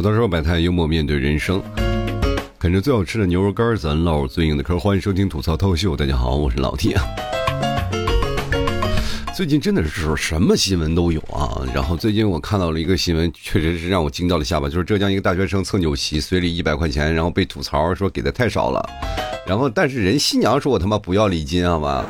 吐槽说百态，幽默面对人生。啃着最好吃的牛肉干，咱唠最硬的嗑。欢迎收听吐槽透秀，大家好，我是老铁。最近真的是什么新闻都有啊。然后最近我看到了一个新闻，确实是让我惊到了下巴，就是浙江一个大学生蹭酒席，随礼一百块钱，然后被吐槽说给的太少了。然后但是人新娘说我他妈不要礼金，好吧？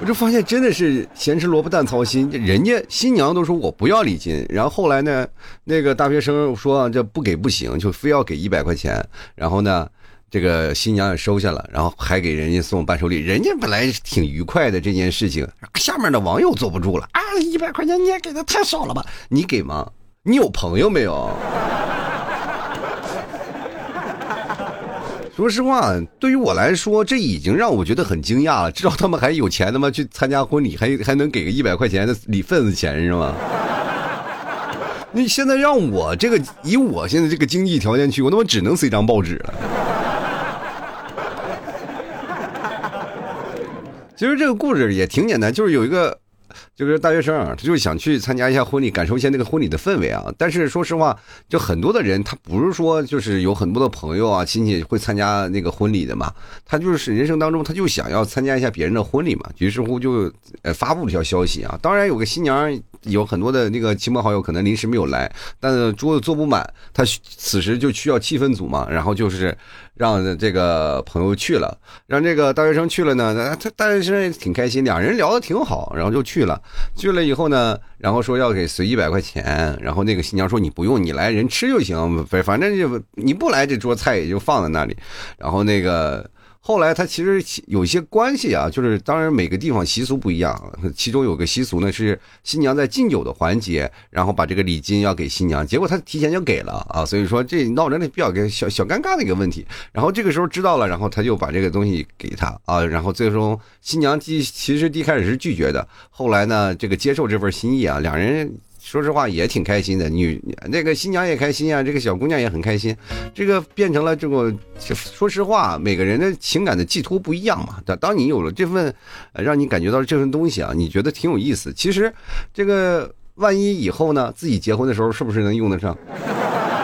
我就发现真的是咸吃萝卜淡操心，人家新娘都说我不要礼金，然后后来呢，那个大学生说这不给不行，就非要给一百块钱，然后呢，这个新娘也收下了，然后还给人家送伴手礼，人家本来挺愉快的这件事情，下面的网友坐不住了啊，一百块钱你也给的太少了吧？你给吗？你有朋友没有？说实话，对于我来说，这已经让我觉得很惊讶了。至少他们还有钱他妈？去参加婚礼还还能给个一百块钱的礼份子钱是吗？你现在让我这个以我现在这个经济条件去，我他妈只能塞张报纸了。其实这个故事也挺简单，就是有一个。就是大学生，他就想去参加一下婚礼，感受一下那个婚礼的氛围啊。但是说实话，就很多的人，他不是说就是有很多的朋友啊、亲戚会参加那个婚礼的嘛。他就是人生当中，他就想要参加一下别人的婚礼嘛。于是乎就呃发布了一条消息啊。当然有个新娘，有很多的那个亲朋好友可能临时没有来，但是桌子坐不满，他此时就需要气氛组嘛。然后就是让这个朋友去了，让这个大学生去了呢。他大学生也挺开心，两人聊得挺好，然后就去了。去了以后呢，然后说要给随一百块钱，然后那个新娘说你不用，你来人吃就行，反反正就你不来这桌菜也就放在那里，然后那个。后来他其实有一些关系啊，就是当然每个地方习俗不一样，其中有个习俗呢是新娘在敬酒的环节，然后把这个礼金要给新娘，结果他提前就给了啊，所以说这闹着那比较个小小尴尬的一个问题。然后这个时候知道了，然后他就把这个东西给他啊，然后最终新娘第其实一开始是拒绝的，后来呢这个接受这份心意啊，两人。说实话也挺开心的，女那个新娘也开心啊，这个小姑娘也很开心，这个变成了这个。说实话，每个人的情感的寄托不一样嘛。当当你有了这份，让你感觉到这份东西啊，你觉得挺有意思。其实，这个万一以后呢，自己结婚的时候是不是能用得上？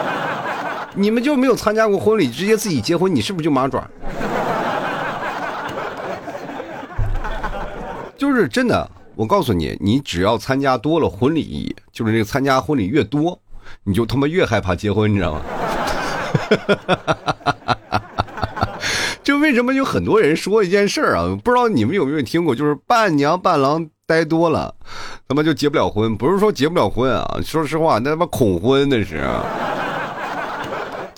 你们就没有参加过婚礼，直接自己结婚，你是不是就马爪？就是真的。我告诉你，你只要参加多了婚礼，就是那个参加婚礼越多，你就他妈越害怕结婚，你知道吗？就为什么有很多人说一件事儿啊？不知道你们有没有听过，就是伴娘伴郎待多了，他妈就结不了婚。不是说结不了婚啊，说实话，那他妈恐婚那是。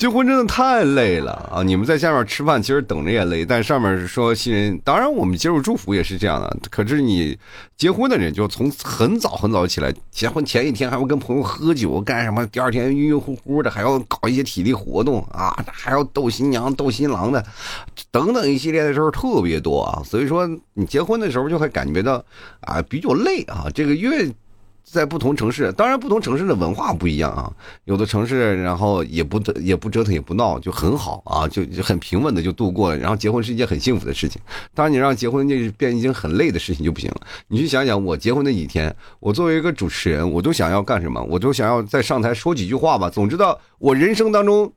结婚真的太累了啊！你们在下面吃饭，其实等着也累，但上面是说新人，当然我们接受祝福也是这样的。可是你结婚的人，就从很早很早起来，结婚前一天还要跟朋友喝酒干什么？第二天晕晕乎乎的，还要搞一些体力活动啊，还要逗新娘、逗新郎的，等等一系列的事儿特别多啊。所以说，你结婚的时候就会感觉到啊比较累啊。这个越在不同城市，当然不同城市的文化不一样啊。有的城市，然后也不也不折腾也不闹，就很好啊，就很平稳的就度过了。然后结婚是一件很幸福的事情。当然你让结婚就变一件很累的事情就不行了。你去想想，我结婚那几天，我作为一个主持人，我都想要干什么？我都想要在上台说几句话吧。总知道我人生当中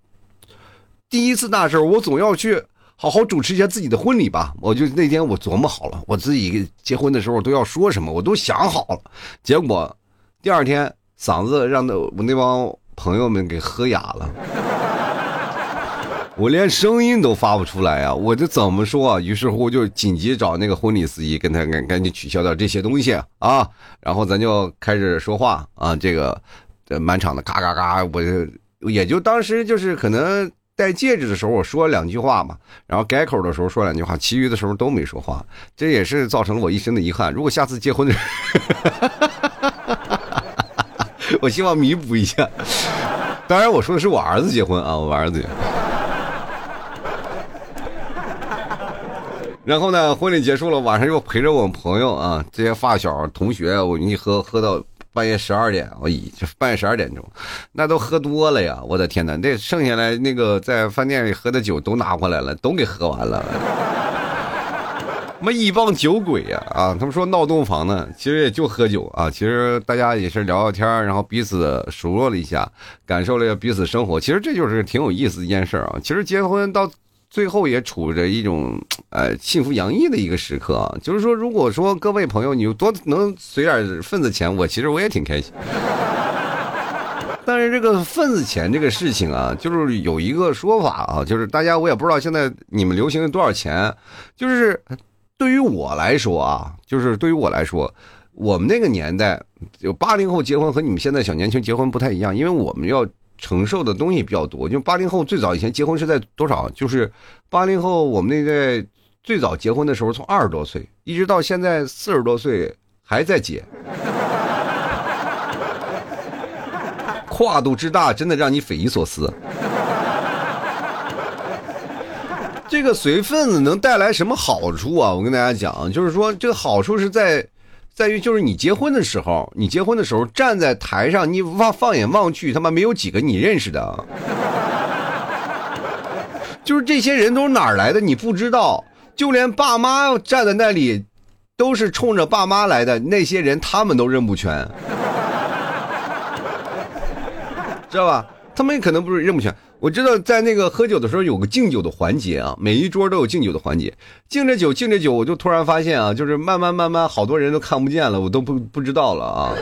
第一次大事我总要去。好好主持一下自己的婚礼吧。我就那天我琢磨好了，我自己结婚的时候都要说什么，我都想好了。结果第二天嗓子让那我那帮朋友们给喝哑了，我连声音都发不出来啊！我这怎么说？啊于是乎就紧急找那个婚礼司仪，跟他赶赶紧取消掉这些东西啊。然后咱就开始说话啊，这个满场的嘎嘎嘎，我就也就当时就是可能。戴戒指的时候，我说了两句话嘛，然后改口的时候说两句话，其余的时候都没说话，这也是造成了我一生的遗憾。如果下次结婚的时候，我希望弥补一下。当然，我说的是我儿子结婚啊，我儿子。然后呢，婚礼结束了，晚上又陪着我朋友啊，这些发小同学，我一喝喝到。半夜十二点，我一就半夜十二点钟，那都喝多了呀！我的天哪，那剩下来那个在饭店里喝的酒都拿过来了，都给喝完了。妈一帮酒鬼呀！啊，他们说闹洞房呢，其实也就喝酒啊。其实大家也是聊聊天然后彼此熟络了一下，感受了一下彼此生活。其实这就是挺有意思的一件事啊。其实结婚到最后也处着一种 呃幸福洋溢的一个时刻啊。就是说，如果说各位朋友你有多能随点份子钱，我其实我也挺开心。但是这个份子钱这个事情啊，就是有一个说法啊，就是大家我也不知道现在你们流行多少钱，就是对于我来说啊，就是对于我来说，我们那个年代有八零后结婚和你们现在小年轻结婚不太一样，因为我们要承受的东西比较多。就八零后最早以前结婚是在多少？就是八零后我们那代最早结婚的时候从二十多岁一直到现在四十多岁还在结。跨度之大，真的让你匪夷所思。这个随份子能带来什么好处啊？我跟大家讲，就是说这个好处是在，在于就是你结婚的时候，你结婚的时候站在台上，你望放眼望去，他妈没有几个你认识的，就是这些人都是哪儿来的你不知道，就连爸妈站在那里，都是冲着爸妈来的，那些人他们都认不全。知道吧？他们可能不是认不全。我知道在那个喝酒的时候有个敬酒的环节啊，每一桌都有敬酒的环节。敬着酒，敬着酒，我就突然发现啊，就是慢慢慢慢，好多人都看不见了，我都不不知道了啊。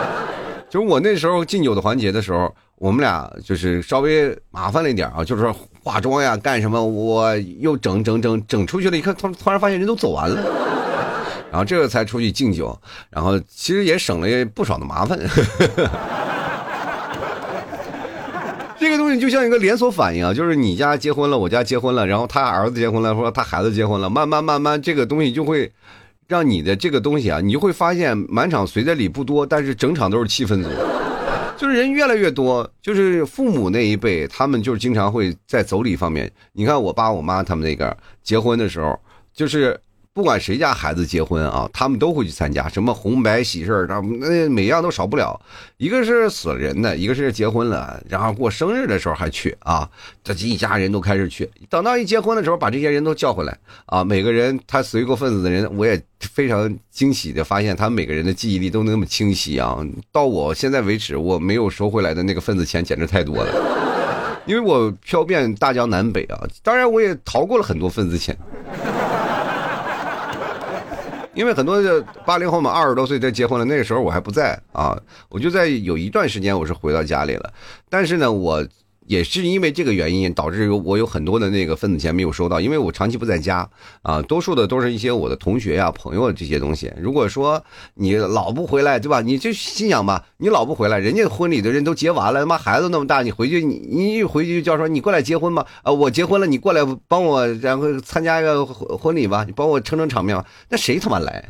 就是我那时候敬酒的环节的时候，我们俩就是稍微麻烦了一点啊，就是说化妆呀，干什么，我又整整整整出去了，一看，突突然发现人都走完了，然后这个才出去敬酒，然后其实也省了不少的麻烦。这个东西就像一个连锁反应啊，就是你家结婚了，我家结婚了，然后他儿子结婚了，说他孩子结婚了，慢慢慢慢，这个东西就会让你的这个东西啊，你就会发现满场随的礼不多，但是整场都是气氛组，就是人越来越多，就是父母那一辈，他们就是经常会在走礼方面，你看我爸我妈他们那个结婚的时候，就是。不管谁家孩子结婚啊，他们都会去参加，什么红白喜事儿，那每样都少不了。一个是死了人的，一个是结婚了，然后过生日的时候还去啊，这一家人都开始去。等到一结婚的时候，把这些人都叫回来啊，每个人他随过份子的人，我也非常惊喜的发现，他每个人的记忆力都那么清晰啊。到我现在为止，我没有收回来的那个份子钱简直太多了，因为我漂遍大江南北啊，当然我也逃过了很多份子钱。因为很多的八零后嘛，二十多岁就结婚了，那个时候我还不在啊，我就在有一段时间我是回到家里了，但是呢，我。也是因为这个原因，导致有我有很多的那个份子钱没有收到，因为我长期不在家啊，多数的都是一些我的同学呀、朋友这些东西。如果说你老不回来，对吧？你就心想吧，你老不回来，人家婚礼的人都结完了，他妈孩子那么大，你回去你你一回去就叫说你过来结婚吧，啊，我结婚了，你过来帮我然后参加一个婚礼吧，你帮我撑撑场面吧，那谁他妈来？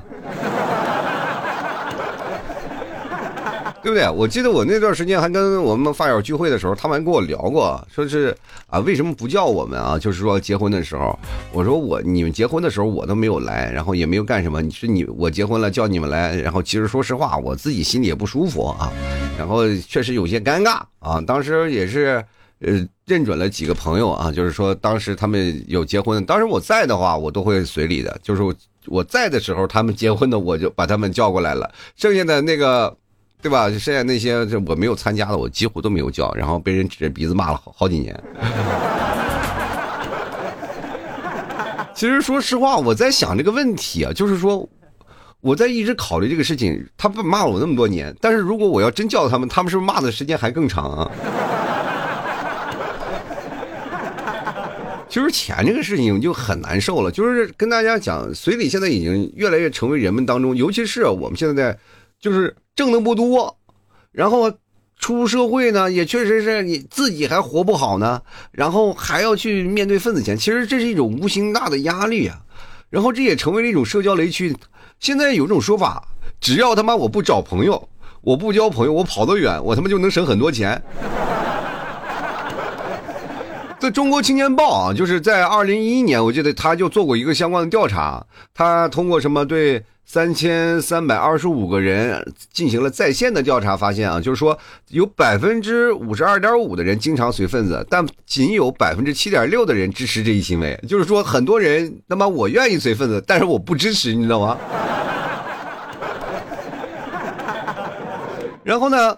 对不对？我记得我那段时间还跟我们发小聚会的时候，他们还跟我聊过，说是啊，为什么不叫我们啊？就是说结婚的时候，我说我你们结婚的时候我都没有来，然后也没有干什么。你说你我结婚了叫你们来，然后其实说实话，我自己心里也不舒服啊，然后确实有些尴尬啊。当时也是呃认准了几个朋友啊，就是说当时他们有结婚，当时我在的话，我都会随礼的。就是我在的时候，他们结婚的，我就把他们叫过来了。剩下的那个。对吧？剩下那些我没有参加的，我几乎都没有叫，然后被人指着鼻子骂了好好几年。其实说实话，我在想这个问题啊，就是说我在一直考虑这个事情。他不骂了我那么多年，但是如果我要真叫他们，他们是不是骂的时间还更长啊？就是钱这个事情就很难受了。就是跟大家讲，随礼现在已经越来越成为人们当中，尤其是我们现在在。就是挣的不多，然后出社会呢，也确实是你自己还活不好呢，然后还要去面对份子钱，其实这是一种无形大的压力啊。然后这也成为了一种社交雷区。现在有一种说法，只要他妈我不找朋友，我不交朋友，我跑得远，我他妈就能省很多钱。在中国青年报啊，就是在二零一一年，我记得他就做过一个相关的调查，他通过什么对三千三百二十五个人进行了在线的调查，发现啊，就是说有百分之五十二点五的人经常随份子，但仅有百分之七点六的人支持这一行为，就是说很多人，那么我愿意随份子，但是我不支持，你知道吗？然后呢？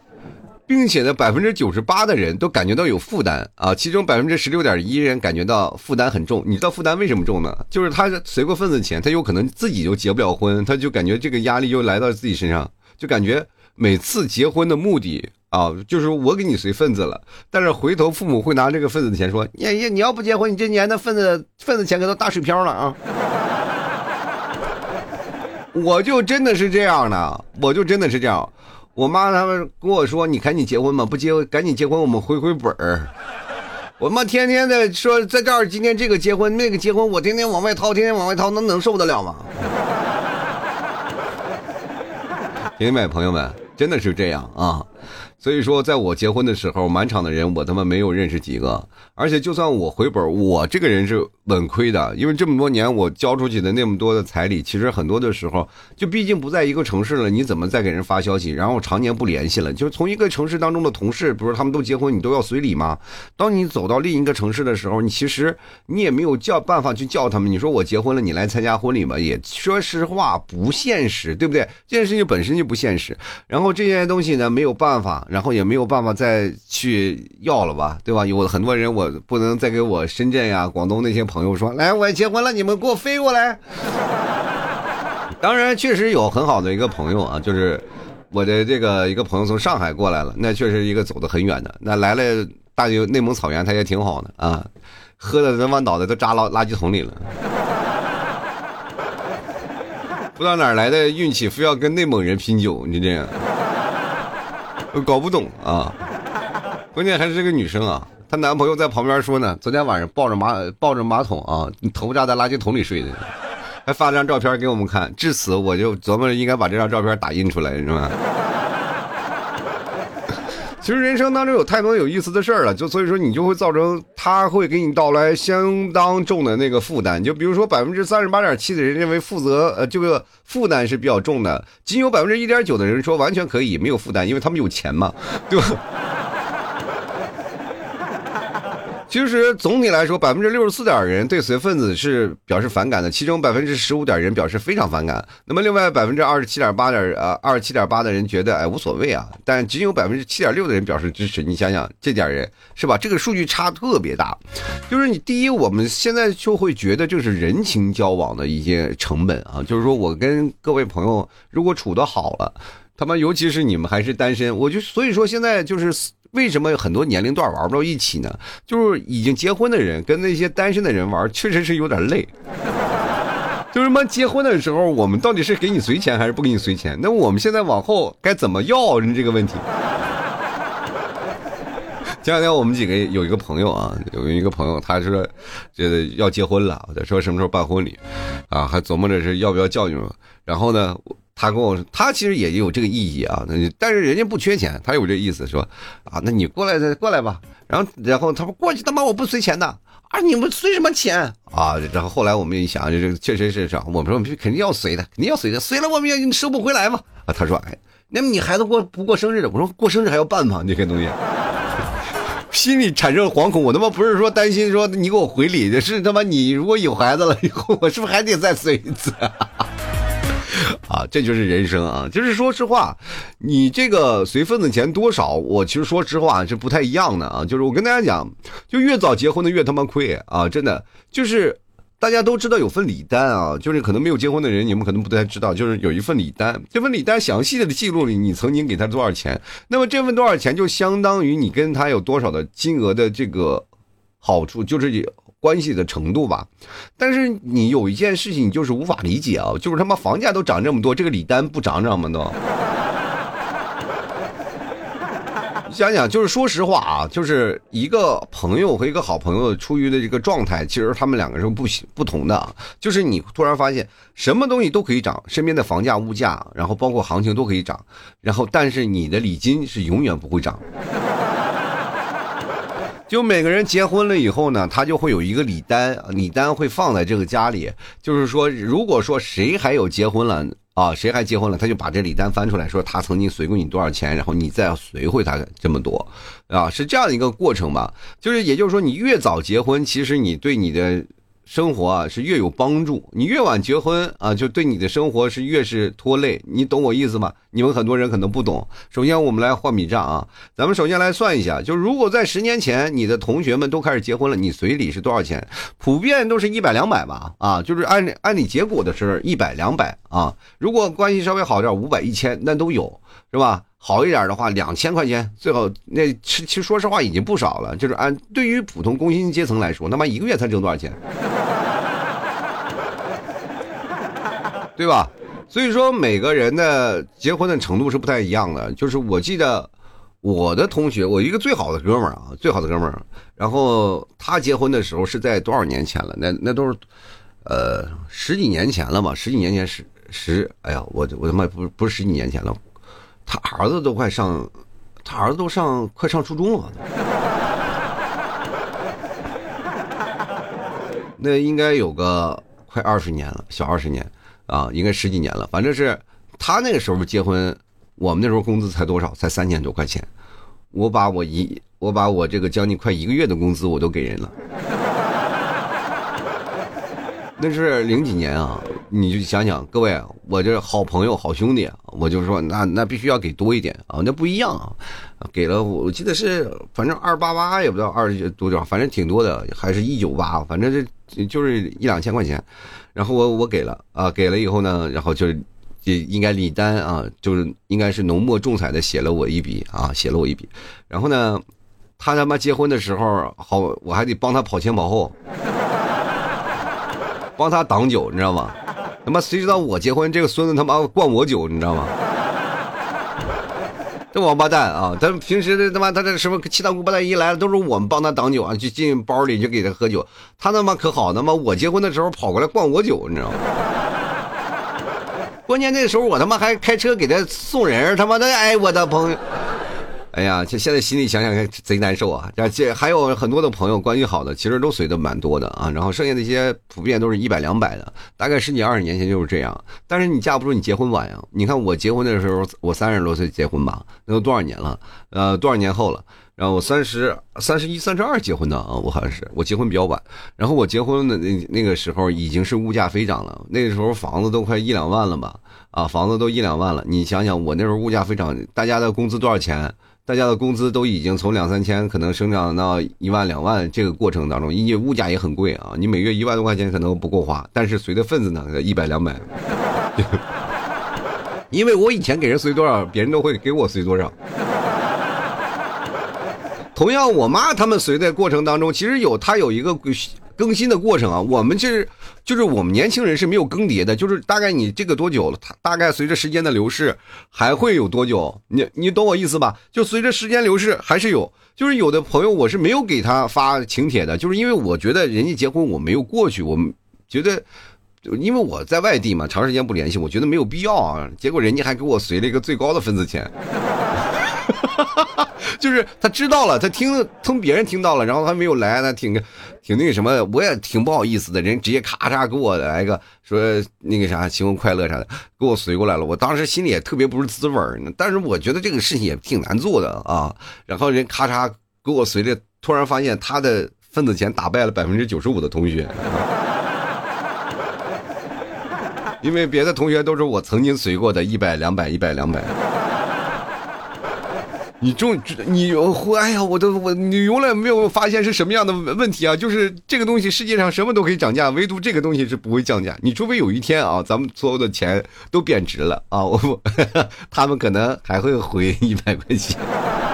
并且呢，百分之九十八的人都感觉到有负担啊，其中百分之十六点一人感觉到负担很重。你知道负担为什么重呢？就是他随过份子钱，他有可能自己就结不了婚，他就感觉这个压力就来到自己身上，就感觉每次结婚的目的啊，就是我给你随份子了，但是回头父母会拿这个份子钱说，你你你要不结婚，你这年的份子份子钱可都打水漂了啊！我就真的是这样的，我就真的是这样。我妈他们跟我说：“你赶紧结婚吧，不结赶紧结婚，我们回回本儿。”我妈天天的说在这儿，今天这个结婚，那个结婚，我天天往外掏，天天往外掏，那能受得了吗？兄弟们，朋友们，真的是这样啊。所以说，在我结婚的时候，满场的人我他妈没有认识几个，而且就算我回本，我这个人是稳亏的，因为这么多年我交出去的那么多的彩礼，其实很多的时候就毕竟不在一个城市了，你怎么再给人发消息？然后常年不联系了，就是从一个城市当中的同事，不是他们都结婚，你都要随礼吗？当你走到另一个城市的时候，你其实你也没有叫办法去叫他们。你说我结婚了，你来参加婚礼吧，也说实话不现实，对不对？这件事情本身就不现实。然后这些东西呢，没有办法。然后也没有办法再去要了吧，对吧？有很多人，我不能再给我深圳呀、广东那些朋友说，来，我结婚了，你们给我飞过来。当然，确实有很好的一个朋友啊，就是我的这个一个朋友从上海过来了，那确实一个走得很远的。那来了大内蒙草原，他也挺好的啊，喝的人把脑袋都扎垃垃圾桶里了。不知道哪来的运气，非要跟内蒙人拼酒，你这样。搞不懂啊！关键还是这个女生啊，她男朋友在旁边说呢，昨天晚上抱着马抱着马桶啊，头扎在垃圾桶里睡的，还发了张照片给我们看。至此，我就琢磨着应该把这张照片打印出来，是吧？其实人生当中有太多有意思的事儿了，就所以说你就会造成他会给你带来相当重的那个负担。就比如说百分之三十八点七的人认为负责呃这个负担是比较重的，仅有百分之一点九的人说完全可以没有负担，因为他们有钱嘛，对吧？其实总体来说，百分之六十四点人对随份子是表示反感的，其中百分之十五点人表示非常反感。那么另外百分之二十七点八点呃二十七点八的人觉得哎无所谓啊，但仅有百分之七点六的人表示支持。你想想这点人是吧？这个数据差特别大。就是你第一，我们现在就会觉得就是人情交往的一些成本啊，就是说我跟各位朋友如果处的好了，他妈尤其是你们还是单身，我就所以说现在就是。为什么很多年龄段玩不到一起呢？就是已经结婚的人跟那些单身的人玩，确实是有点累。就是妈结婚的时候，我们到底是给你随钱还是不给你随钱？那我们现在往后该怎么要人这个问题？前两天我们几个有一个朋友啊，有一个朋友，他说这个要结婚了，说什么时候办婚礼，啊，还琢磨着是要不要叫你们。然后呢？他跟我说，他其实也有这个意义啊，但是人家不缺钱，他有这意思说，啊，那你过来再过来吧。然后，然后他说过去他妈我不随钱的啊，你们随什么钱啊？然后后来我们一想，这个确实是这样，我们说肯定要随的，肯定要随的，随了我们也收不回来嘛。啊，他说，哎，那么你孩子过不过生日的？我说过生日还要办吗？这些东西，心里产生惶恐。我他妈不是说担心说你给我回礼，是他妈你如果有孩子了以后，我是不是还得再随一次？啊，啊这就是人生啊！就是说实话，你这个随份子钱多少，我其实说实话是不太一样的啊。就是我跟大家讲，就越早结婚的越他妈亏啊！真的，就是大家都知道有份礼单啊，就是可能没有结婚的人，你们可能不太知道，就是有一份礼单，这份礼单详细的记录里你曾经给他多少钱，那么这份多少钱就相当于你跟他有多少的金额的这个好处，就是。关系的程度吧，但是你有一件事情你就是无法理解啊，就是他妈房价都涨这么多，这个礼单不涨涨吗？都，想想就是说实话啊，就是一个朋友和一个好朋友出于的这个状态，其实他们两个是不不同的。就是你突然发现什么东西都可以涨，身边的房价、物价，然后包括行情都可以涨，然后但是你的礼金是永远不会涨。就每个人结婚了以后呢，他就会有一个礼单，礼单会放在这个家里。就是说，如果说谁还有结婚了啊，谁还结婚了，他就把这礼单翻出来说他曾经随过你多少钱，然后你再随回他这么多，啊，是这样一个过程吧？就是也就是说，你越早结婚，其实你对你的。生活啊是越有帮助，你越晚结婚啊，就对你的生活是越是拖累，你懂我意思吗？你们很多人可能不懂。首先，我们来换笔账啊，咱们首先来算一下，就如果在十年前你的同学们都开始结婚了，你随礼是多少钱？普遍都是一百两百吧，啊，就是按按理结果的是一百两百啊，如果关系稍微好点，五百一千那都有，是吧？好一点的话，两千块钱最好。那其实说实话已经不少了，就是按对于普通工薪阶层来说，他妈一个月才挣多少钱，对吧？所以说每个人的结婚的程度是不太一样的。就是我记得我的同学，我一个最好的哥们儿啊，最好的哥们儿，然后他结婚的时候是在多少年前了？那那都是呃十几年前了嘛，十几年前十十，哎呀，我我他妈不不是十几年前了。他儿子都快上，他儿子都上快上初中了，那应该有个快二十年了，小二十年啊，应该十几年了。反正是他那个时候结婚，我们那时候工资才多少？才三千多块钱。我把我一我把我这个将近快一个月的工资我都给人了。那是零几年啊，你就想想，各位，我这好朋友、好兄弟，我就说，那那必须要给多一点啊，那不一样啊，给了我记得是，反正二八八也不知道二十多少，反正挺多的，还是一九八，反正这就是一两千块钱，然后我我给了啊，给了以后呢，然后就是应该礼单啊，就是应该是浓墨重彩的写了我一笔啊，写了我一笔，然后呢，他他妈结婚的时候，好，我还得帮他跑前跑后。帮他挡酒，你知道吗？他妈谁知道我结婚，这个孙子他妈灌我酒，你知道吗？这王八蛋啊！他平时的他妈他这什么七大姑八大姨来了，都是我们帮他挡酒啊，就进包里就给他喝酒。他他妈可好，他妈我结婚的时候跑过来灌我酒，你知道吗？关键那时候我他妈还开车给他送人，他妈的哎我的朋友。哎呀，这现在心里想想贼难受啊！这还有很多的朋友关系好的，其实都随的蛮多的啊。然后剩下那些普遍都是一百两百的，大概十几二十年前就是这样。但是你架不住你结婚晚呀。你看我结婚的时候，我三十多岁结婚吧，那都多少年了？呃，多少年后了？然后我三十三十一、三十二结婚的啊，我好像是我结婚比较晚。然后我结婚的那那个时候已经是物价飞涨了，那个时候房子都快一两万了吧？啊，房子都一两万了。你想想，我那时候物价飞涨，大家的工资多少钱？大家的工资都已经从两三千可能生长到一万两万，这个过程当中，因为物价也很贵啊，你每月一万多块钱可能不够花，但是随的份子呢，一百两百。因为我以前给人随多少，别人都会给我随多少。同样，我妈他们随的过程当中，其实有他有一个。更新的过程啊，我们其实就是我们年轻人是没有更迭的，就是大概你这个多久了？它大概随着时间的流逝，还会有多久？你你懂我意思吧？就随着时间流逝，还是有。就是有的朋友我是没有给他发请帖的，就是因为我觉得人家结婚我没有过去，我们觉得，因为我在外地嘛，长时间不联系，我觉得没有必要啊。结果人家还给我随了一个最高的份子钱。就是他知道了，他听从别人听到了，然后他没有来，他挺挺那个什么，我也挺不好意思的。人直接咔嚓给我来个说那个啥新婚快乐啥的，给我随过来了。我当时心里也特别不是滋味儿，但是我觉得这个事情也挺难做的啊。然后人咔嚓给我随的，突然发现他的份子钱打败了百分之九十五的同学，因为别的同学都是我曾经随过的，一百两百一百两百。你终你哎呀，我都我你永远没有发现是什么样的问题啊？就是这个东西世界上什么都可以涨价，唯独这个东西是不会降价。你除非有一天啊，咱们所有的钱都贬值了啊，我 他们可能还会回一百块钱，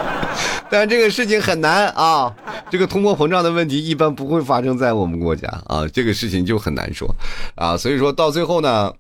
但这个事情很难啊。这个通货膨胀的问题一般不会发生在我们国家啊，这个事情就很难说啊。所以说到最后呢。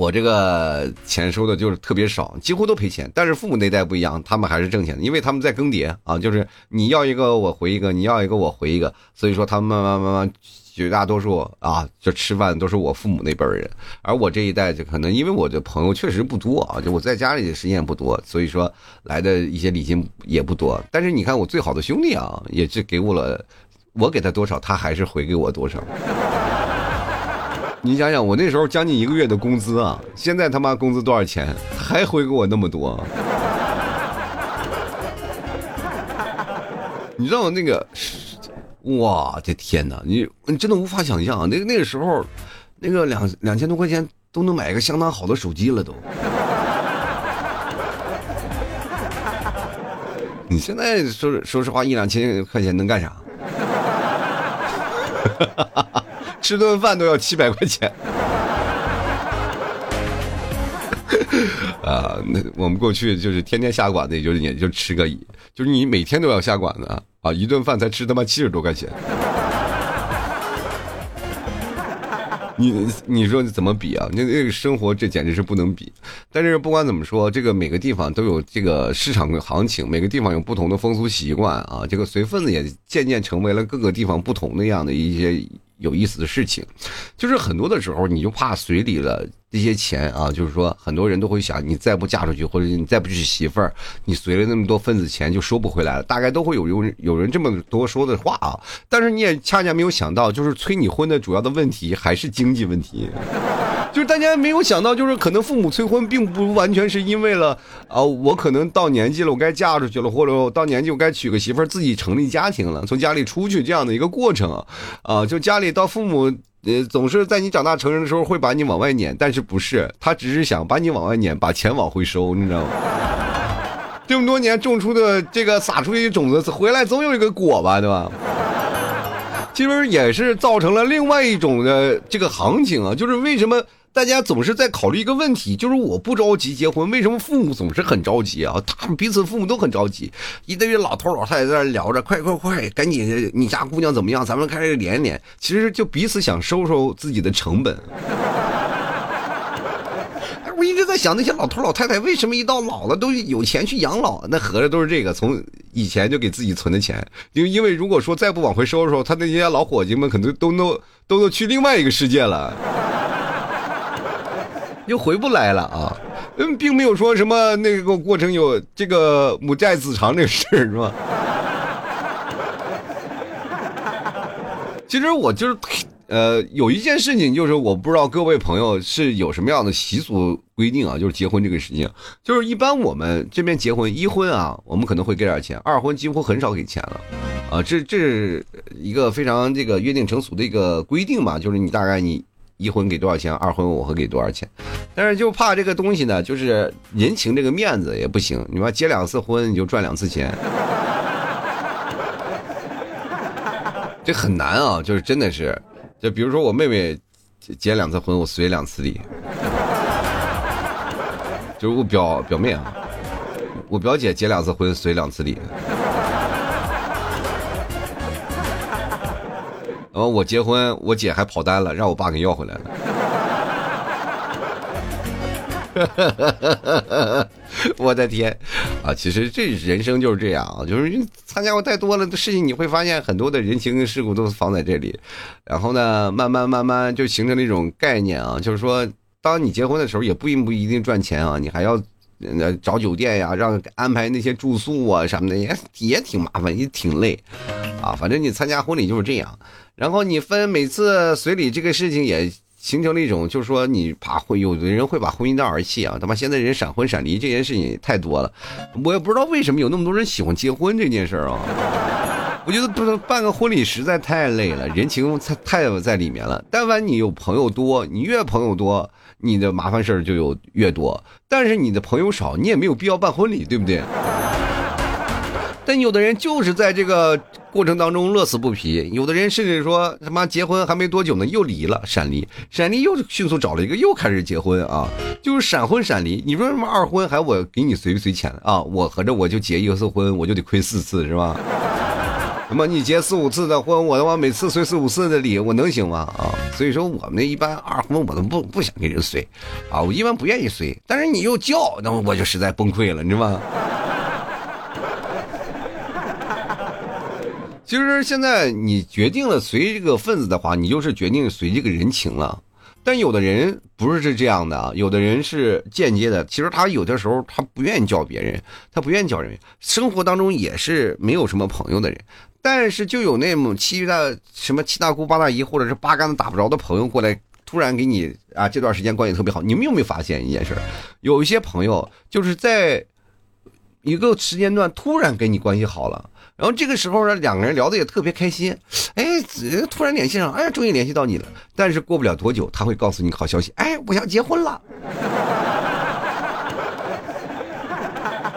我这个钱收的就是特别少，几乎都赔钱。但是父母那代不一样，他们还是挣钱的，因为他们在更迭啊，就是你要一个我回一个，你要一个我回一个，所以说他们慢慢慢慢绝大多数啊，就吃饭都是我父母那辈人，而我这一代就可能因为我的朋友确实不多啊，就我在家里的时间也不多，所以说来的一些礼金也不多。但是你看我最好的兄弟啊，也是给我了，我给他多少，他还是回给我多少。你想想，我那时候将近一个月的工资啊，现在他妈工资多少钱，还回给我那么多？你知道那个，我的天哪！你你真的无法想象，那个那个时候，那个两两千多块钱都能买一个相当好的手机了都。你现在说说实话，一两千块钱能干啥？哈哈哈吃顿饭都要七百块钱，啊，那我们过去就是天天下馆子，也就也就吃个，就是你每天都要下馆子啊，一顿饭才吃他妈七十多块钱，你你说怎么比啊？那那个生活这简直是不能比。但是不管怎么说，这个每个地方都有这个市场行情，每个地方有不同的风俗习惯啊，这个随份子也渐渐成为了各个地方不同的样的一些。有意思的事情，就是很多的时候，你就怕随礼了这些钱啊，就是说很多人都会想，你再不嫁出去，或者你再不娶媳妇儿，你随了那么多份子钱就收不回来了，大概都会有有有人这么多说的话啊。但是你也恰恰没有想到，就是催你婚的主要的问题还是经济问题。就是大家没有想到，就是可能父母催婚，并不完全是因为了啊，我可能到年纪了，我该嫁出去了，或者我到年纪我该娶个媳妇儿，自己成立家庭了，从家里出去这样的一个过程啊，啊，就家里到父母呃，总是在你长大成人的时候会把你往外撵，但是不是，他只是想把你往外撵，把钱往回收，你知道吗？这么多年种出的这个撒出去的种子，回来总有一个果吧，对吧？其实也是造成了另外一种的这个行情啊，就是为什么？大家总是在考虑一个问题，就是我不着急结婚，为什么父母总是很着急啊？他们彼此父母都很着急，一堆老头老太太在那聊着，快快快，赶紧，你家姑娘怎么样？咱们开始连连。其实就彼此想收收自己的成本。我一直在想，那些老头老太太为什么一到老了都有钱去养老？那合着都是这个，从以前就给自己存的钱。因为因为如果说再不往回收的时候，他那些老伙计们可能都都都都去另外一个世界了。就回不来了啊，嗯，并没有说什么那个过程有这个母债子偿这事是吧？其实我就是，呃，有一件事情就是，我不知道各位朋友是有什么样的习俗规定啊，就是结婚这个事情，就是一般我们这边结婚一婚啊，我们可能会给点钱，二婚几乎很少给钱了，啊，这这是一个非常这个约定成俗的一个规定吧，就是你大概你。一婚给多少钱？二婚我会给多少钱？但是就怕这个东西呢，就是人情这个面子也不行。你说结两次婚你就赚两次钱，这很难啊！就是真的是，就比如说我妹妹结两次婚，我随两次礼，就是我表表妹啊，我表姐结两次婚随两次礼。然后我结婚，我姐还跑单了，让我爸给要回来了。我的天，啊，其实这人生就是这样啊，就是参加过太多了的事情，你会发现很多的人情世故都是放在这里，然后呢，慢慢慢慢就形成了一种概念啊，就是说，当你结婚的时候，也并不一定赚钱啊，你还要找酒店呀，让安排那些住宿啊什么的，也也挺麻烦，也挺累，啊，反正你参加婚礼就是这样。然后你分每次随礼这个事情也形成了一种，就是说你怕会有的人会把婚姻当儿戏啊，他妈现在人闪婚闪离这件事情太多了，我也不知道为什么有那么多人喜欢结婚这件事儿啊。我觉得不办个婚礼实在太累了，人情太太在里面了。但凡你有朋友多，你越朋友多，你的麻烦事儿就有越多。但是你的朋友少，你也没有必要办婚礼，对不对？但有的人就是在这个过程当中乐此不疲，有的人甚至说他妈结婚还没多久呢又离了，闪离，闪离又迅速找了一个又开始结婚啊，就是闪婚闪离。你说什么二婚还我给你随不随钱啊？我合着我就结一次婚我就得亏四次是吧？那么你结四五次的婚，我他妈每次随四五次的礼，我能行吗？啊，所以说我们那一般二婚我都不不想给人随，啊，我一般不愿意随，但是你又叫，那我就实在崩溃了，你知道吗？其实现在你决定了随这个份子的话，你就是决定随这个人情了。但有的人不是是这样的啊，有的人是间接的。其实他有的时候他不愿意叫别人，他不愿意叫人，生活当中也是没有什么朋友的人。但是就有那种七大什么七大姑八大姨，或者是八竿子打不着的朋友过来，突然给你啊这段时间关系特别好。你们有没有发现一件事？有一些朋友就是在一个时间段突然跟你关系好了。然后这个时候呢，两个人聊的也特别开心，哎，突然联系上，哎，终于联系到你了。但是过不了多久，他会告诉你好消息，哎，我要结婚了，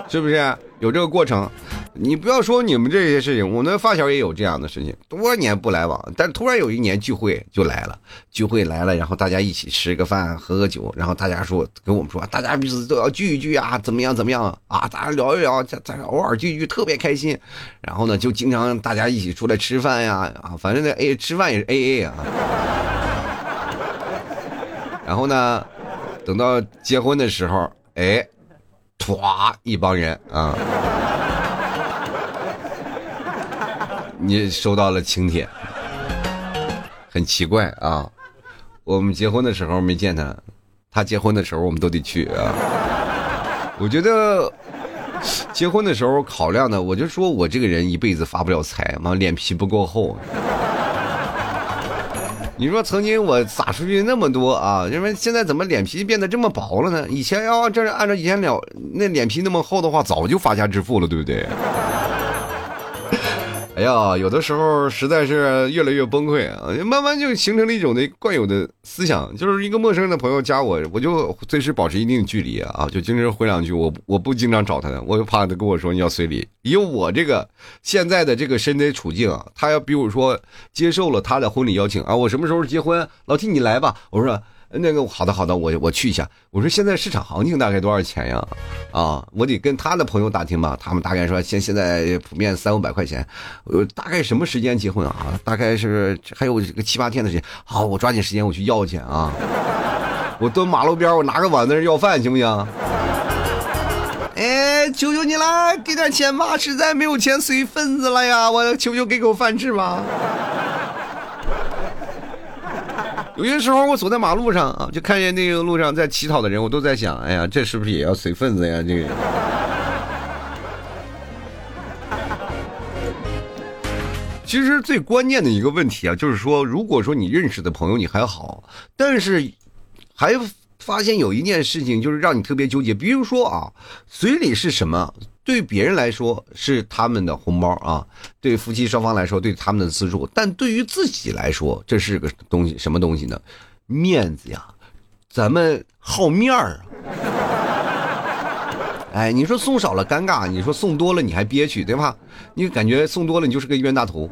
是不是有这个过程？你不要说你们这些事情，我们发小也有这样的事情，多年不来往，但突然有一年聚会就来了，聚会来了，然后大家一起吃个饭，喝个酒，然后大家说跟我们说，大家彼此都要聚一聚啊，怎么样怎么样啊，大家聊一聊，咱咱偶尔聚一聚特别开心，然后呢就经常大家一起出来吃饭呀，啊，反正那 A 吃饭也是 A A 啊，然后呢，等到结婚的时候，哎，歘一帮人啊。你收到了请帖，很奇怪啊！我们结婚的时候没见他，他结婚的时候我们都得去啊。我觉得结婚的时候考量的，我就说我这个人一辈子发不了财嘛，脸皮不够厚。你说曾经我撒出去那么多啊，因为现在怎么脸皮变得这么薄了呢？以前要这按照以前了那脸皮那么厚的话，早就发家致富了，对不对？哎呀，有的时候实在是越来越崩溃啊！慢慢就形成了一种的惯有的思想，就是一个陌生的朋友加我，我就随时保持一定距离啊，就经常回两句。我我不经常找他的，我就怕他跟我说你要随礼。以我这个现在的这个身在处境啊，他要比如说接受了他的婚礼邀请啊，我什么时候结婚？老弟你来吧，我说。那个好的好的，我我去一下。我说现在市场行情大概多少钱呀？啊，我得跟他的朋友打听吧。他们大概说现现在普遍三五百块钱。呃，大概什么时间结婚啊？大概是还有个七八天的时间。好，我抓紧时间我去要去啊。我蹲马路边，我拿个碗在那要饭，行不行？哎，求求你了，给点钱吧，实在没有钱随份子了呀。我求求给口饭吃吧。有些时候我走在马路上啊，就看见那个路上在乞讨的人，我都在想，哎呀，这是不是也要随份子呀？这个。其实最关键的一个问题啊，就是说，如果说你认识的朋友你还好，但是还发现有一件事情，就是让你特别纠结。比如说啊，随礼是什么？对别人来说是他们的红包啊，对夫妻双方来说对他们的资助，但对于自己来说，这是个东西，什么东西呢？面子呀，咱们好面儿啊。哎，你说送少了尴尬，你说送多了你还憋屈，对吧？你感觉送多了你就是个冤大头。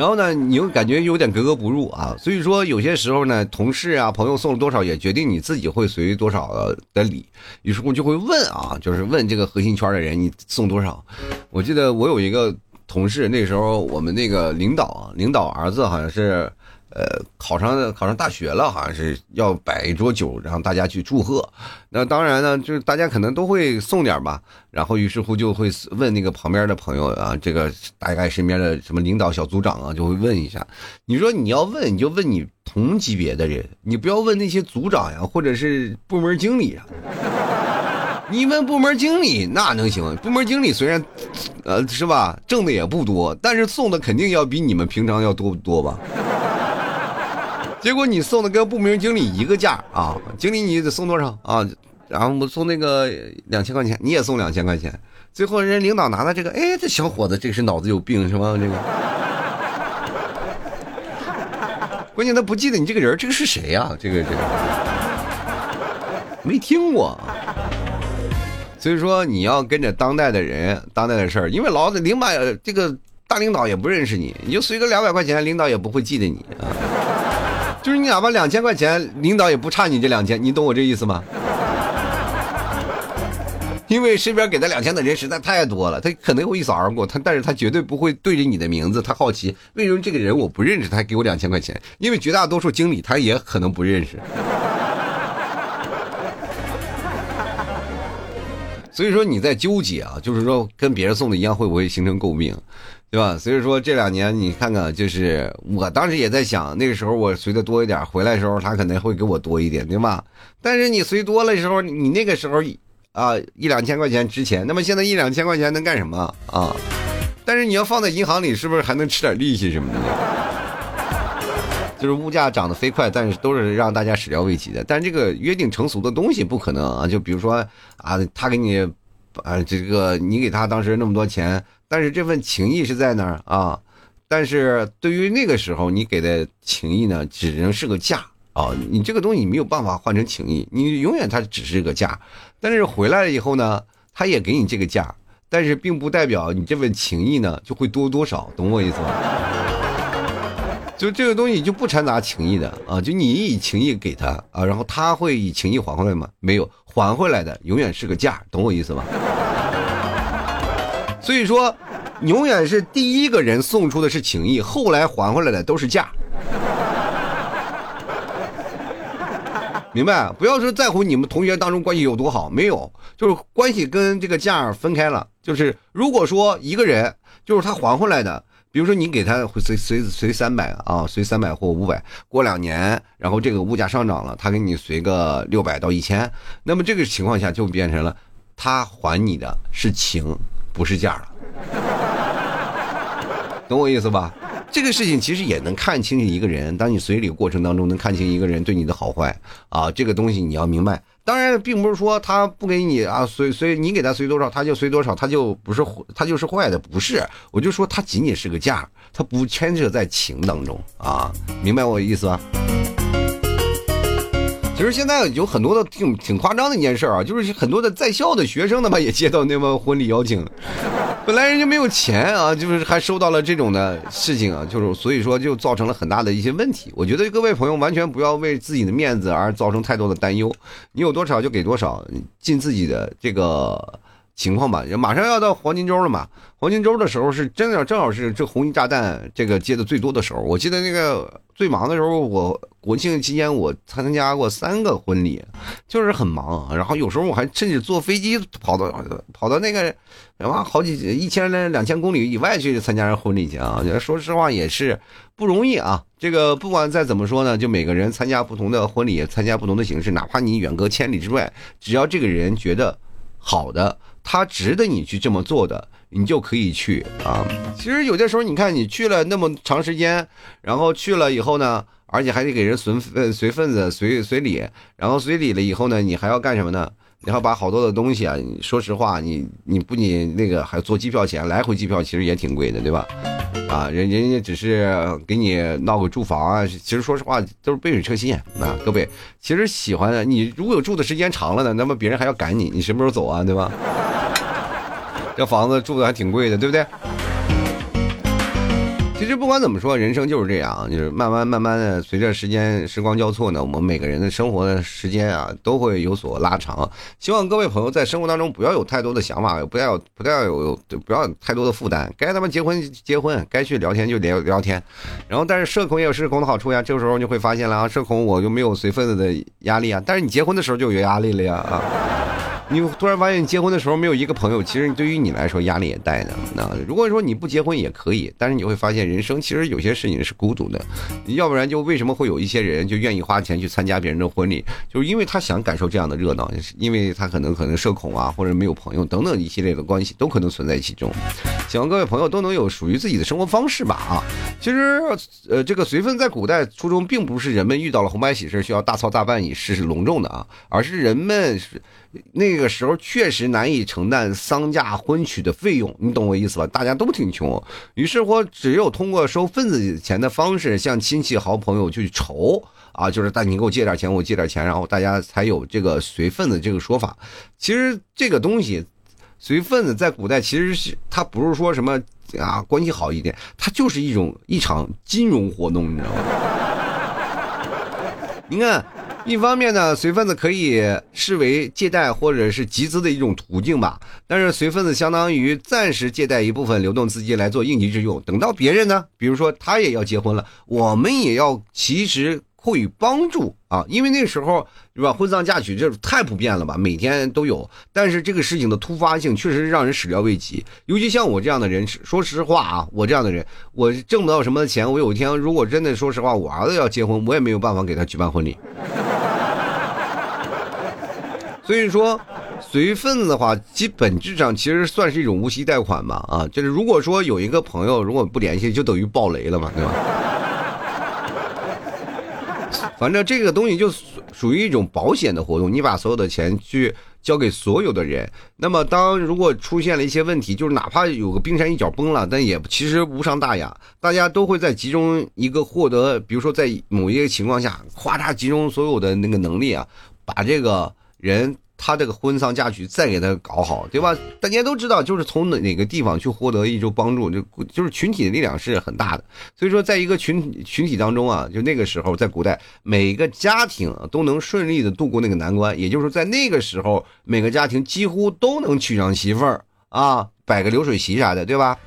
然后呢，你又感觉有点格格不入啊，所以说有些时候呢，同事啊、朋友送了多少，也决定你自己会随多少的礼。于是乎就会问啊，就是问这个核心圈的人，你送多少？我记得我有一个同事，那时候我们那个领导啊，领导儿子好像是。呃，考上考上大学了，好像是要摆一桌酒，然后大家去祝贺。那当然呢，就是大家可能都会送点吧。然后于是乎就会问那个旁边的朋友啊，这个大概身边的什么领导、小组长啊，就会问一下。你说你要问，你就问你同级别的人，你不要问那些组长呀，或者是部门经理啊。你问部门经理那能行？部门经理虽然，呃，是吧，挣的也不多，但是送的肯定要比你们平常要多多吧。结果你送的跟部门经理一个价啊！经理你得送多少啊？然后我送那个两千块钱，你也送两千块钱。最后人领导拿了这个，哎，这小伙子这是脑子有病是吗？这个，关键他不记得你这个人，这个是谁呀？这个这个没听过。所以说你要跟着当代的人，当代的事儿，因为老的领导这个大领导也不认识你，你就随个两百块钱，领导也不会记得你啊。就是你哪怕两千块钱，领导也不差你这两千，你懂我这意思吗？因为身边给他两千的人实在太多了，他可能会一扫而过，他但是他绝对不会对着你的名字，他好奇为什么这个人我不认识，他给我两千块钱？因为绝大多数经理他也可能不认识。所以说你在纠结啊，就是说跟别人送的一样会不会形成诟病，对吧？所以说这两年你看看，就是我当时也在想，那个时候我随的多一点，回来的时候他可能会给我多一点，对吧？但是你随多了时候，你那个时候啊一两千块钱值钱，那么现在一两千块钱能干什么啊？但是你要放在银行里，是不是还能吃点利息什么的？就是物价涨得飞快，但是都是让大家始料未及的。但这个约定成俗的东西不可能啊！就比如说啊，他给你，啊，这个你给他当时那么多钱，但是这份情谊是在那儿啊。但是对于那个时候你给的情谊呢，只能是个价啊。你这个东西没有办法换成情谊，你永远它只是个价。但是回来了以后呢，他也给你这个价，但是并不代表你这份情谊呢就会多多少，懂我意思吗？就这个东西就不掺杂情谊的啊，就你以情谊给他啊，然后他会以情谊还回来吗？没有，还回来的永远是个价，懂我意思吗？所以说，永远是第一个人送出的是情谊，后来还回来的都是价。明白？不要说在乎你们同学当中关系有多好，没有，就是关系跟这个价分开了。就是如果说一个人就是他还回来的。比如说你给他随随随三百啊，随三百或五百，过两年，然后这个物价上涨了，他给你随个六百到一千，那么这个情况下就变成了他还你的是情，不是价了，懂我意思吧？这个事情其实也能看清一个人，当你随礼过程当中能看清一个人对你的好坏啊，这个东西你要明白。当然，并不是说他不给你啊，随随你给他随多少，他就随多少，他就不是他就是坏的，不是。我就说他仅仅是个价，他不牵扯在情当中啊，明白我意思吧？其实现在有很多的挺挺夸张的一件事啊，就是很多的在校的学生他们 也接到那么婚礼邀请。本来人家没有钱啊，就是还收到了这种的事情啊，就是所以说就造成了很大的一些问题。我觉得各位朋友完全不要为自己的面子而造成太多的担忧，你有多少就给多少，尽自己的这个。情况吧，马上要到黄金周了嘛。黄金周的时候是真的，正好是这红衣炸弹这个接的最多的时候。我记得那个最忙的时候，我国庆期间我参加过三个婚礼，就是很忙。然后有时候我还甚至坐飞机跑到跑到那个什么好几一千来两千公里以外去参加婚礼去啊。说实话也是不容易啊。这个不管再怎么说呢，就每个人参加不同的婚礼，参加不同的形式，哪怕你远隔千里之外，只要这个人觉得好的。他值得你去这么做的，你就可以去啊。其实有的时候，你看你去了那么长时间，然后去了以后呢，而且还得给人随份随份子随随礼，然后随礼了以后呢，你还要干什么呢？然后把好多的东西啊，说实话，你你不仅那个还坐机票钱，来回机票其实也挺贵的，对吧？啊，人人家只是给你闹个住房啊，其实说实话都是杯水车薪啊。各位，其实喜欢你，如果有住的时间长了呢，那么别人还要赶你，你什么时候走啊，对吧？这房子住的还挺贵的，对不对？其实不管怎么说，人生就是这样，就是慢慢慢慢的，随着时间时光交错呢，我们每个人的生活的时间啊，都会有所拉长。希望各位朋友在生活当中不要有太多的想法，不要不要有不要太多的负担。该他妈结婚结婚，该去聊天就聊聊天。然后，但是社恐也有社恐的好处呀。这个时候你会发现了啊，社恐我就没有随份子的压力啊。但是你结婚的时候就有压力了呀啊。你突然发现你结婚的时候没有一个朋友，其实对于你来说压力也大的。那如果说你不结婚也可以，但是你会发现人生其实有些事情是孤独的。要不然就为什么会有一些人就愿意花钱去参加别人的婚礼，就是因为他想感受这样的热闹，因为他可能可能社恐啊，或者没有朋友等等一系列的关系都可能存在其中。希望各位朋友都能有属于自己的生活方式吧啊！其实呃，这个随份在古代初衷并不是人们遇到了红白喜事需要大操大办以示隆重的啊，而是人们是。那个时候确实难以承担丧嫁婚娶的费用，你懂我意思吧？大家都挺穷，于是乎只有通过收份子钱的方式向亲戚好朋友去筹啊，就是大你给我借点钱，我借点钱，然后大家才有这个随份子这个说法。其实这个东西，随份子在古代其实是它不是说什么啊关系好一点，它就是一种一场金融活动，你知道吗？你看。一方面呢，随份子可以视为借贷或者是集资的一种途径吧。但是随份子相当于暂时借贷一部分流动资金来做应急之用。等到别人呢，比如说他也要结婚了，我们也要其实会予帮助啊，因为那时候是吧，婚丧嫁娶这太普遍了吧，每天都有。但是这个事情的突发性确实让人始料未及，尤其像我这样的人，说实话啊，我这样的人，我挣不到什么钱，我有一天如果真的说实话，我儿子要结婚，我也没有办法给他举办婚礼。所以说，随份子的话，其本质上其实算是一种无息贷款吧，啊，就是如果说有一个朋友如果不联系，就等于爆雷了嘛，对吧？反正这个东西就属于一种保险的活动，你把所有的钱去交给所有的人，那么当如果出现了一些问题，就是哪怕有个冰山一角崩了，但也其实无伤大雅，大家都会在集中一个获得，比如说在某一个情况下，哗嚓集中所有的那个能力啊，把这个。人他这个婚丧嫁娶再给他搞好，对吧？大家都知道，就是从哪哪个地方去获得一种帮助，就就是群体的力量是很大的。所以说，在一个群群体当中啊，就那个时候在古代，每个家庭都能顺利的度过那个难关。也就是说，在那个时候，每个家庭几乎都能娶上媳妇儿啊，摆个流水席啥的，对吧？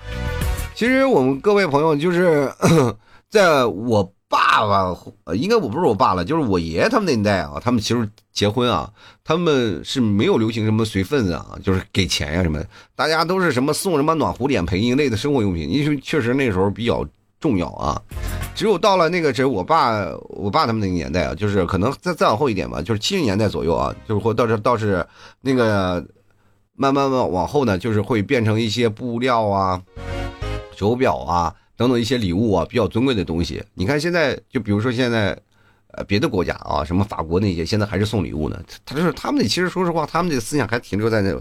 其实我们各位朋友，就是 在我。爸爸，应该我不是我爸了，就是我爷爷他们那一代啊，他们其实结婚啊，他们是没有流行什么随份子啊，就是给钱呀什么，大家都是什么送什么暖壶、脸盆一类的生活用品，因为确实那时候比较重要啊。只有到了那个时候，我爸我爸他们那个年代啊，就是可能再再往后一点吧，就是七十年代左右啊，就是或到这倒是那个慢慢慢往后呢，就是会变成一些布料啊、手表啊。等等一些礼物啊，比较尊贵的东西。你看现在，就比如说现在，呃，别的国家啊，什么法国那些，现在还是送礼物呢。他就是他们，其实说实话，他们的思想还停留在那，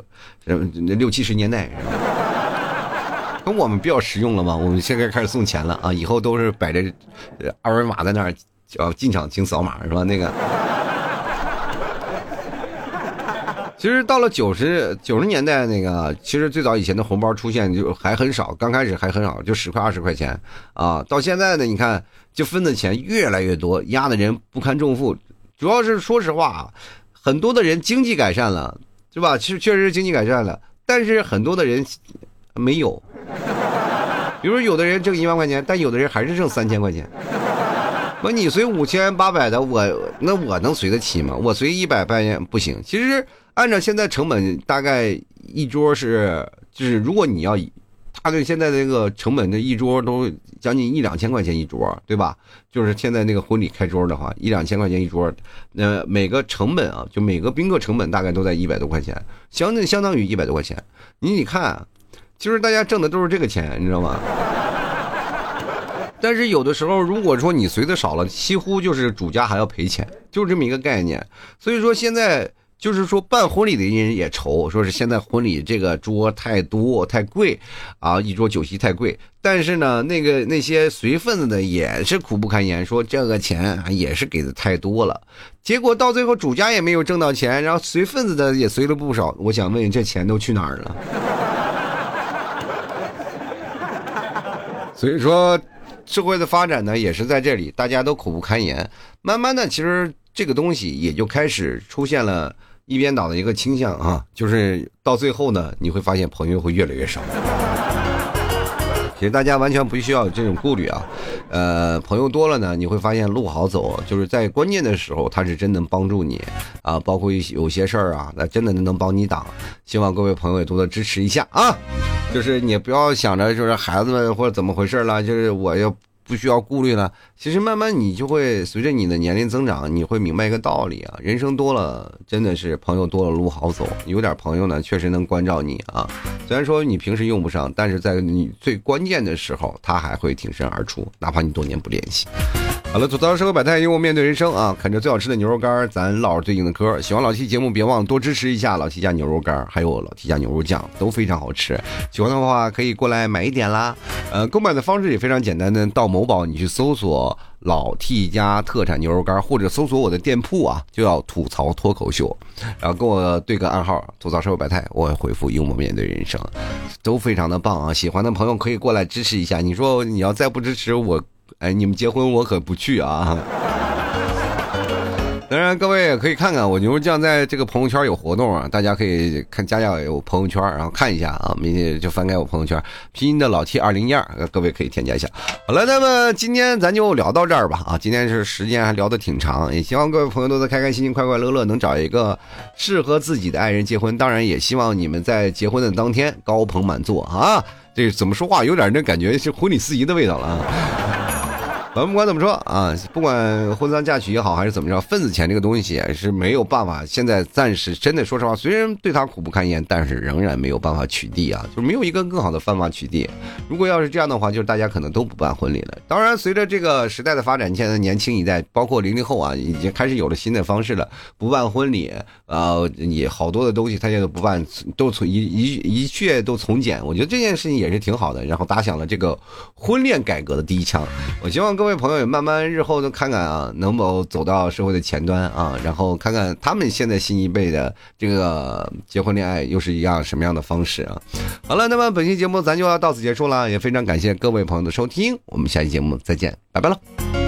那六七十年代。跟我们比较实用了嘛，我们现在开始送钱了啊，以后都是摆着二维码在那儿，叫进场请扫码是吧？那个。其实到了九十九十年代，那个其实最早以前的红包出现就还很少，刚开始还很少，就十块二十块钱啊。到现在呢，你看就分的钱越来越多，压的人不堪重负。主要是说实话啊，很多的人经济改善了，是吧？其实确实经济改善了，但是很多的人没有。比如有的人挣一万块钱，但有的人还是挣三千块钱。那你随五千八百的，我那我能随得起吗？我随一百块钱不行。其实。按照现在成本，大概一桌是，就是如果你要，他对现在这个成本的一桌都将近一两千块钱一桌，对吧？就是现在那个婚礼开桌的话，一两千块钱一桌，那每个成本啊，就每个宾客成本大概都在一百多块钱，相当相当于一百多块钱。你你看，其实大家挣的都是这个钱，你知道吗？但是有的时候，如果说你随的少了，几乎就是主家还要赔钱，就是这么一个概念。所以说现在。就是说办婚礼的人也愁，说是现在婚礼这个桌太多太贵，啊，一桌酒席太贵。但是呢，那个那些随份子的也是苦不堪言，说这个钱也是给的太多了。结果到最后主家也没有挣到钱，然后随份子的也随了不少。我想问，这钱都去哪儿了？所以说，社会的发展呢，也是在这里，大家都苦不堪言。慢慢的，其实这个东西也就开始出现了。一边倒的一个倾向啊，就是到最后呢，你会发现朋友会越来越少。其实大家完全不需要有这种顾虑啊，呃，朋友多了呢，你会发现路好走，就是在关键的时候，他是真能帮助你啊，包括有些事儿啊，那真的能帮你挡。希望各位朋友也多多支持一下啊，就是你不要想着就是孩子们或者怎么回事了，就是我要。不需要顾虑了。其实慢慢你就会随着你的年龄增长，你会明白一个道理啊，人生多了真的是朋友多了路好走。有点朋友呢，确实能关照你啊。虽然说你平时用不上，但是在你最关键的时候，他还会挺身而出，哪怕你多年不联系。好了，吐槽社会百态，幽默面对人生啊！啃着最好吃的牛肉干，咱唠着最硬的嗑。喜欢老 T 节目，别忘了多支持一下老 T 家牛肉干，还有老 T 家牛肉酱都非常好吃。喜欢的话可以过来买一点啦。呃，购买的方式也非常简单的，到某宝你去搜索老 T 家特产牛肉干，或者搜索我的店铺啊，就要吐槽脱口秀，然后跟我对个暗号，吐槽社会百态，我会回复幽默面对人生，都非常的棒啊！喜欢的朋友可以过来支持一下。你说你要再不支持我。哎，你们结婚我可不去啊！当然，各位也可以看看我牛酱在这个朋友圈有活动啊，大家可以看佳佳有朋友圈，然后看一下啊，明天就翻开我朋友圈，拼音的老 T 二零一二，各位可以添加一下。好了，那么今天咱就聊到这儿吧啊，今天是时间还聊得挺长，也希望各位朋友都能开开心心、快快乐乐，能找一个适合自己的爱人结婚。当然，也希望你们在结婚的当天高朋满座啊，这怎么说话有点那感觉是婚礼司仪的味道了啊。咱不管怎么说啊，不管婚丧嫁娶也好，还是怎么着，份子钱这个东西是没有办法。现在暂时真的说实话，虽然对他苦不堪言，但是仍然没有办法取缔啊，就没有一个更好的方法取缔。如果要是这样的话，就是大家可能都不办婚礼了。当然，随着这个时代的发展，现在年轻一代，包括零零后啊，已经开始有了新的方式了，不办婚礼啊，也好多的东西他现在不办，都从一一一切都从简。我觉得这件事情也是挺好的，然后打响了这个婚恋改革的第一枪。我希望。各各位朋友也，慢慢日后都看看啊，能否走到社会的前端啊，然后看看他们现在新一辈的这个结婚恋爱又是一样什么样的方式啊？好了，那么本期节目咱就要到此结束了，也非常感谢各位朋友的收听，我们下期节目再见，拜拜了。